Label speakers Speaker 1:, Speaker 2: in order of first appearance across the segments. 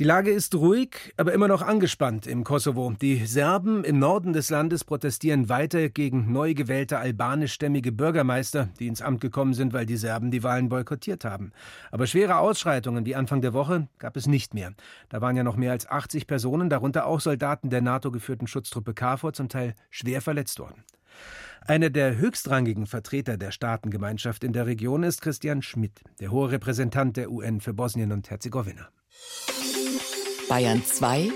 Speaker 1: Die Lage ist ruhig, aber immer noch angespannt im Kosovo. Die Serben im Norden des Landes protestieren weiter gegen neu gewählte albanischstämmige Bürgermeister, die ins Amt gekommen sind, weil die Serben die Wahlen boykottiert haben. Aber schwere Ausschreitungen wie Anfang der Woche gab es nicht mehr. Da waren ja noch mehr als 80 Personen, darunter auch Soldaten der NATO-geführten Schutztruppe KFOR, zum Teil schwer verletzt worden. Einer der höchstrangigen Vertreter der Staatengemeinschaft in der Region ist Christian Schmidt, der hohe Repräsentant der UN für Bosnien und Herzegowina.
Speaker 2: Bayern 2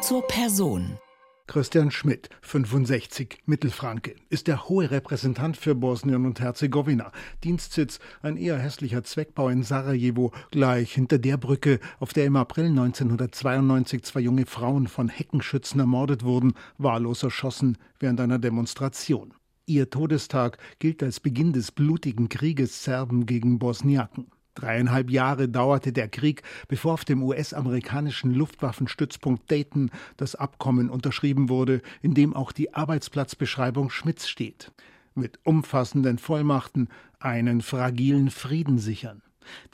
Speaker 2: zur Person.
Speaker 3: Christian Schmidt, 65, Mittelfranke, ist der hohe Repräsentant für Bosnien und Herzegowina. Dienstsitz ein eher hässlicher Zweckbau in Sarajevo, gleich hinter der Brücke, auf der im April 1992 zwei junge Frauen von Heckenschützen ermordet wurden, wahllos erschossen während einer Demonstration. Ihr Todestag gilt als Beginn des blutigen Krieges Serben gegen Bosniaken. Dreieinhalb Jahre dauerte der Krieg, bevor auf dem US-amerikanischen Luftwaffenstützpunkt Dayton das Abkommen unterschrieben wurde, in dem auch die Arbeitsplatzbeschreibung Schmidts steht. Mit umfassenden Vollmachten einen fragilen Frieden sichern.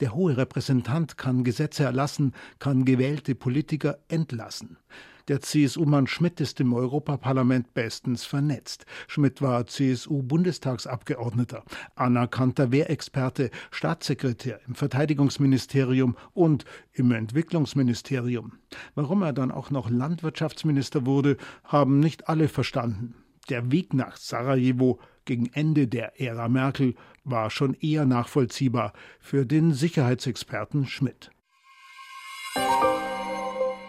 Speaker 3: Der hohe Repräsentant kann Gesetze erlassen, kann gewählte Politiker entlassen. Der CSU-Mann Schmidt ist im Europaparlament bestens vernetzt. Schmidt war CSU-Bundestagsabgeordneter, anerkannter Wehrexperte, Staatssekretär im Verteidigungsministerium und im Entwicklungsministerium. Warum er dann auch noch Landwirtschaftsminister wurde, haben nicht alle verstanden. Der Weg nach Sarajevo gegen Ende der Ära Merkel war schon eher nachvollziehbar für den Sicherheitsexperten Schmidt.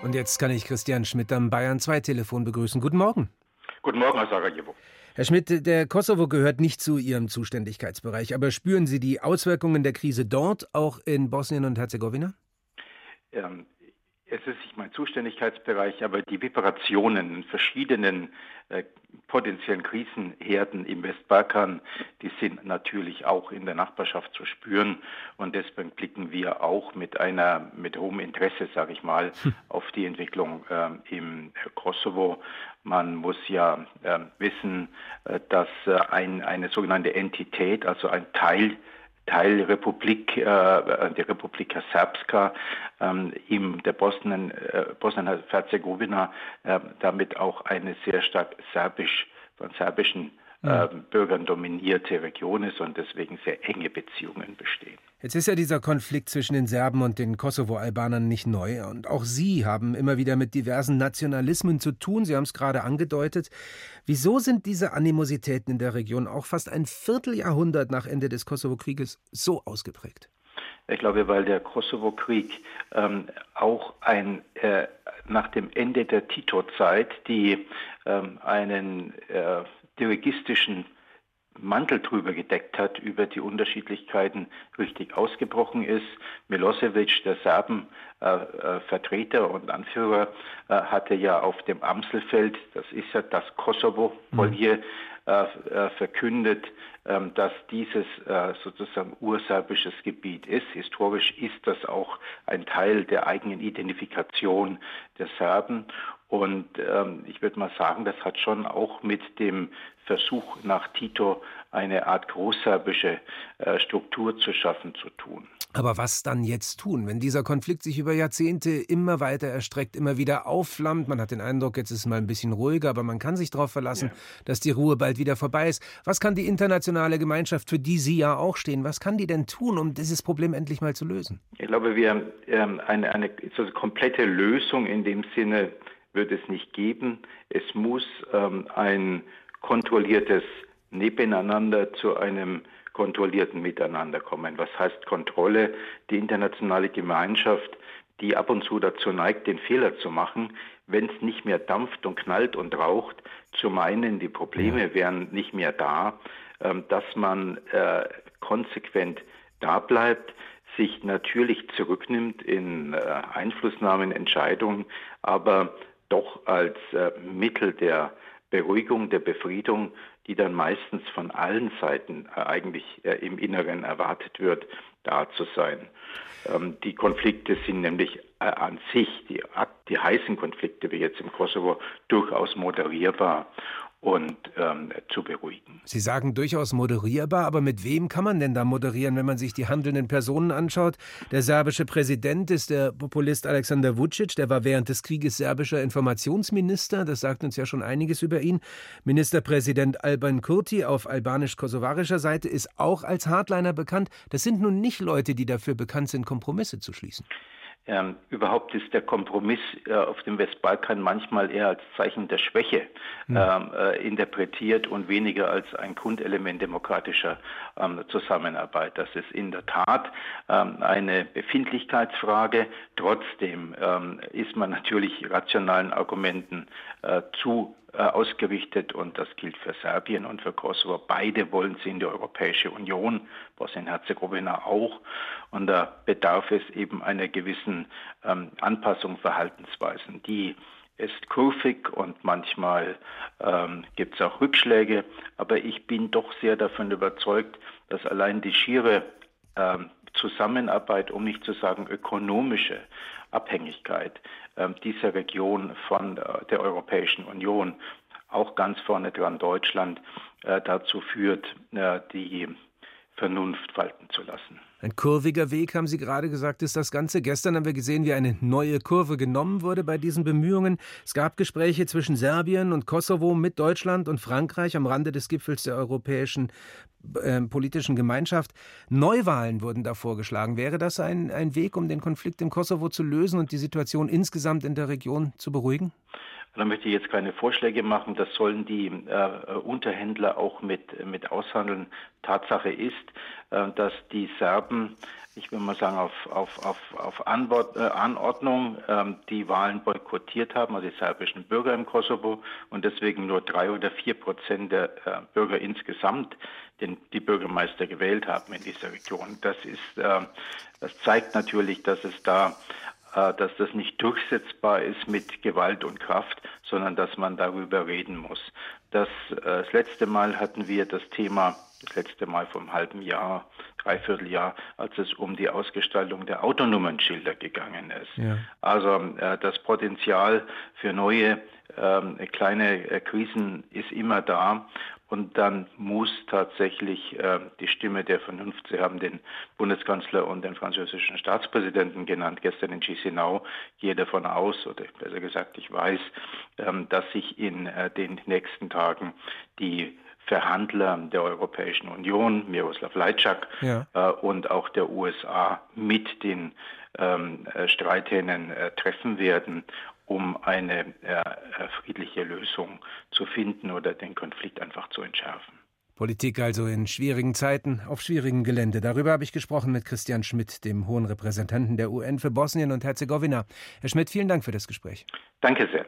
Speaker 1: Und jetzt kann ich Christian Schmidt am Bayern 2 Telefon begrüßen. Guten Morgen.
Speaker 4: Guten Morgen aus Sarajevo.
Speaker 1: Herr Schmidt, der Kosovo gehört nicht zu Ihrem Zuständigkeitsbereich, aber spüren Sie die Auswirkungen der Krise dort, auch in Bosnien und Herzegowina?
Speaker 4: Ähm, es ist nicht mein Zuständigkeitsbereich, aber die Vibrationen in verschiedenen äh, potenziellen Krisenherden im Westbalkan, die sind natürlich auch in der Nachbarschaft zu spüren und deswegen blicken wir auch mit einer mit hohem Interesse, sage ich mal, hm. auf die Entwicklung äh, im Kosovo. Man muss ja äh, wissen, dass äh, ein, eine sogenannte Entität, also ein Teil Teilrepublik, äh, der Republika Srpska, ähm, im der Bosnien, äh, Bosnien-Herzegowina, äh, damit auch eine sehr stark serbisch, von serbischen äh, Bürgern dominierte Region ist und deswegen sehr enge Beziehungen bestehen.
Speaker 1: Jetzt ist ja dieser Konflikt zwischen den Serben und den Kosovo-Albanern nicht neu. Und auch Sie haben immer wieder mit diversen Nationalismen zu tun. Sie haben es gerade angedeutet. Wieso sind diese Animositäten in der Region auch fast ein Vierteljahrhundert nach Ende des Kosovo-Krieges so ausgeprägt?
Speaker 4: Ich glaube, weil der Kosovo-Krieg ähm, auch ein äh, nach dem Ende der Tito-Zeit, die ähm, einen äh, dirigistischen Mantel drüber gedeckt hat, über die Unterschiedlichkeiten richtig ausgebrochen ist. Milosevic, der Serben-Vertreter äh, und Anführer, äh, hatte ja auf dem Amselfeld, das ist ja das Kosovo-Polier, mhm. Äh, äh, verkündet, ähm, dass dieses äh, sozusagen urserbisches Gebiet ist. Historisch ist das auch ein Teil der eigenen Identifikation der Serben. Und ähm, ich würde mal sagen, das hat schon auch mit dem Versuch nach Tito eine Art großserbische äh, Struktur zu schaffen zu tun.
Speaker 1: Aber was dann jetzt tun, wenn dieser Konflikt sich über Jahrzehnte immer weiter erstreckt, immer wieder aufflammt? Man hat den Eindruck, jetzt ist es mal ein bisschen ruhiger, aber man kann sich darauf verlassen, ja. dass die Ruhe bald wieder vorbei ist. Was kann die internationale Gemeinschaft, für die Sie ja auch stehen, was kann die denn tun, um dieses Problem endlich mal zu lösen?
Speaker 4: Ich glaube, wir ähm, eine, eine so komplette Lösung in dem Sinne wird es nicht geben. Es muss ähm, ein kontrolliertes Nebeneinander zu einem kontrollierten Miteinander kommen. Was heißt Kontrolle? Die internationale Gemeinschaft, die ab und zu dazu neigt, den Fehler zu machen, wenn es nicht mehr dampft und knallt und raucht, zu meinen, die Probleme wären nicht mehr da, ähm, dass man äh, konsequent da bleibt, sich natürlich zurücknimmt in äh, Einflussnahmen, Entscheidungen, aber doch als äh, Mittel der Beruhigung, der Befriedung, die dann meistens von allen Seiten äh, eigentlich äh, im Inneren erwartet wird, da zu sein. Ähm, die Konflikte sind nämlich äh, an sich, die, die heißen Konflikte wie jetzt im Kosovo, durchaus moderierbar. Und ähm, zu beruhigen.
Speaker 1: Sie sagen durchaus moderierbar, aber mit wem kann man denn da moderieren, wenn man sich die handelnden Personen anschaut? Der serbische Präsident ist der Populist Alexander Vucic, der war während des Krieges serbischer Informationsminister, das sagt uns ja schon einiges über ihn. Ministerpräsident Alban Kurti auf albanisch-kosovarischer Seite ist auch als Hardliner bekannt. Das sind nun nicht Leute, die dafür bekannt sind, Kompromisse zu schließen.
Speaker 4: Ähm, überhaupt ist der Kompromiss äh, auf dem Westbalkan manchmal eher als Zeichen der Schwäche mhm. ähm, äh, interpretiert und weniger als ein Grundelement demokratischer Zusammenarbeit. Das ist in der Tat ähm, eine Befindlichkeitsfrage. Trotzdem ähm, ist man natürlich rationalen Argumenten äh, zu äh, ausgerichtet und das gilt für Serbien und für Kosovo. Beide wollen sie in die Europäische Union, Bosnien-Herzegowina auch. Und da bedarf es eben einer gewissen ähm, Anpassung Verhaltensweisen. Die ist kurvig und manchmal ähm, gibt es auch Rückschläge, aber ich bin doch sehr davon überzeugt, dass allein die schiere ähm, Zusammenarbeit, um nicht zu sagen ökonomische Abhängigkeit äh, dieser Region von äh, der Europäischen Union, auch ganz vorne dran Deutschland, äh, dazu führt, äh, die Vernunft walten zu lassen.
Speaker 1: Ein kurviger Weg, haben Sie gerade gesagt, ist das Ganze. Gestern haben wir gesehen, wie eine neue Kurve genommen wurde bei diesen Bemühungen. Es gab Gespräche zwischen Serbien und Kosovo mit Deutschland und Frankreich am Rande des Gipfels der europäischen äh, politischen Gemeinschaft. Neuwahlen wurden da vorgeschlagen. Wäre das ein, ein Weg, um den Konflikt im Kosovo zu lösen und die Situation insgesamt in der Region zu beruhigen?
Speaker 4: Da möchte ich jetzt keine Vorschläge machen. Das sollen die äh, Unterhändler auch mit, mit aushandeln. Tatsache ist, äh, dass die Serben, ich will mal sagen, auf, auf, auf, auf Anwort, äh, Anordnung äh, die Wahlen boykottiert haben, also die serbischen Bürger im Kosovo, und deswegen nur drei oder vier Prozent der äh, Bürger insgesamt den, die Bürgermeister gewählt haben in dieser Region. Das ist, äh, das zeigt natürlich, dass es da dass das nicht durchsetzbar ist mit Gewalt und Kraft, sondern dass man darüber reden muss. Das, äh, das letzte Mal hatten wir das Thema, das letzte Mal einem halben Jahr, Dreivierteljahr, als es um die Ausgestaltung der Autonummernschilder gegangen ist. Ja. Also äh, das Potenzial für neue ähm, kleine äh, Krisen ist immer da und dann muss tatsächlich äh, die Stimme der Vernunft, Sie haben den Bundeskanzler und den französischen Staatspräsidenten genannt, gestern in Chisinau, gehe davon aus, oder besser gesagt, ich weiß, ähm, dass sich in äh, den nächsten Tagen die Verhandler der Europäischen Union, Miroslav Lajczak ja. äh, und auch der USA mit den ähm, äh, Streithähnen äh, treffen werden um eine äh, friedliche Lösung zu finden oder den Konflikt einfach zu entschärfen.
Speaker 1: Politik also in schwierigen Zeiten, auf schwierigem Gelände. Darüber habe ich gesprochen mit Christian Schmidt, dem hohen Repräsentanten der UN für Bosnien und Herzegowina. Herr Schmidt, vielen Dank für das Gespräch.
Speaker 4: Danke sehr.